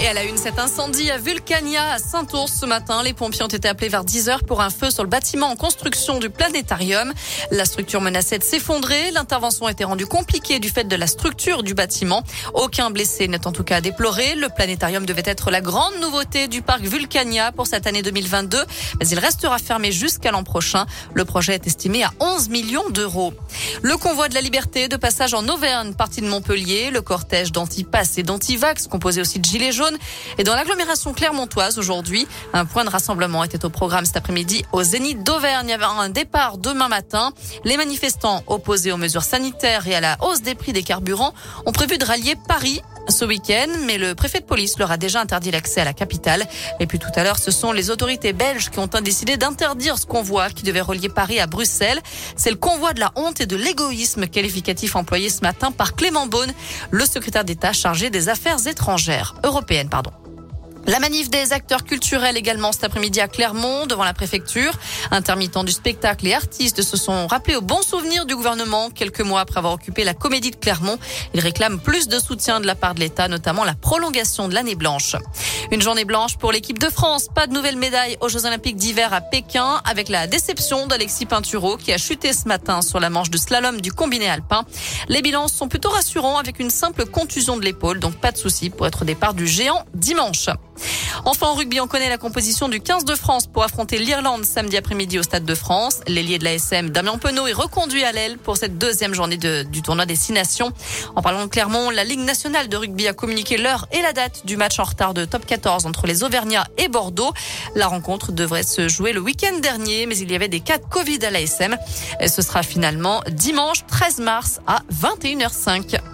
Et à la une, cet incendie à Vulcania, à Saint-Ours ce matin. Les pompiers ont été appelés vers 10 heures pour un feu sur le bâtiment en construction du planétarium. La structure menaçait de s'effondrer. L'intervention a été rendue compliquée du fait de la structure du bâtiment. Aucun blessé n'est en tout cas déploré. Le planétarium devait être la grande nouveauté du parc Vulcania pour cette année 2022, mais il restera fermé jusqu'à l'an prochain. Le projet est estimé à 11 millions d'euros. Le convoi de la liberté de passage en Auvergne, partie de Montpellier. Le cortège d'anti-pass et d'anti-vax, composé aussi de gilets jaunes, et dans l'agglomération clermontoise aujourd'hui, un point de rassemblement était au programme cet après-midi au Zénith d'Auvergne. Il y avait un départ demain matin. Les manifestants opposés aux mesures sanitaires et à la hausse des prix des carburants ont prévu de rallier Paris ce week-end, mais le préfet de police leur a déjà interdit l'accès à la capitale. Et puis tout à l'heure, ce sont les autorités belges qui ont décidé d'interdire ce convoi qui devait relier Paris à Bruxelles. C'est le convoi de la honte et de l'égoïsme qualificatif employé ce matin par Clément Beaune, le secrétaire d'État chargé des affaires étrangères européennes, pardon. La manif des acteurs culturels également cet après-midi à Clermont devant la préfecture. Intermittents du spectacle et artistes se sont rappelés au bon souvenir du gouvernement quelques mois après avoir occupé la comédie de Clermont. Ils réclament plus de soutien de la part de l'État, notamment la prolongation de l'année blanche. Une journée blanche pour l'équipe de France. Pas de nouvelles médailles aux Jeux Olympiques d'hiver à Pékin avec la déception d'Alexis Pinturo qui a chuté ce matin sur la manche de slalom du combiné alpin. Les bilans sont plutôt rassurants avec une simple contusion de l'épaule, donc pas de souci pour être au départ du géant dimanche. Enfin, en rugby, on connaît la composition du 15 de France pour affronter l'Irlande samedi après-midi au Stade de France. L'ailier de l'ASM, Damien Penaud, est reconduit à l'aile pour cette deuxième journée du tournoi des Six Nations. En parlant de Clermont, la Ligue nationale de rugby a communiqué l'heure et la date du match en retard de top 14 entre les Auvergnats et Bordeaux. La rencontre devrait se jouer le week-end dernier, mais il y avait des cas de Covid à l'ASM. Ce sera finalement dimanche 13 mars à 21h05.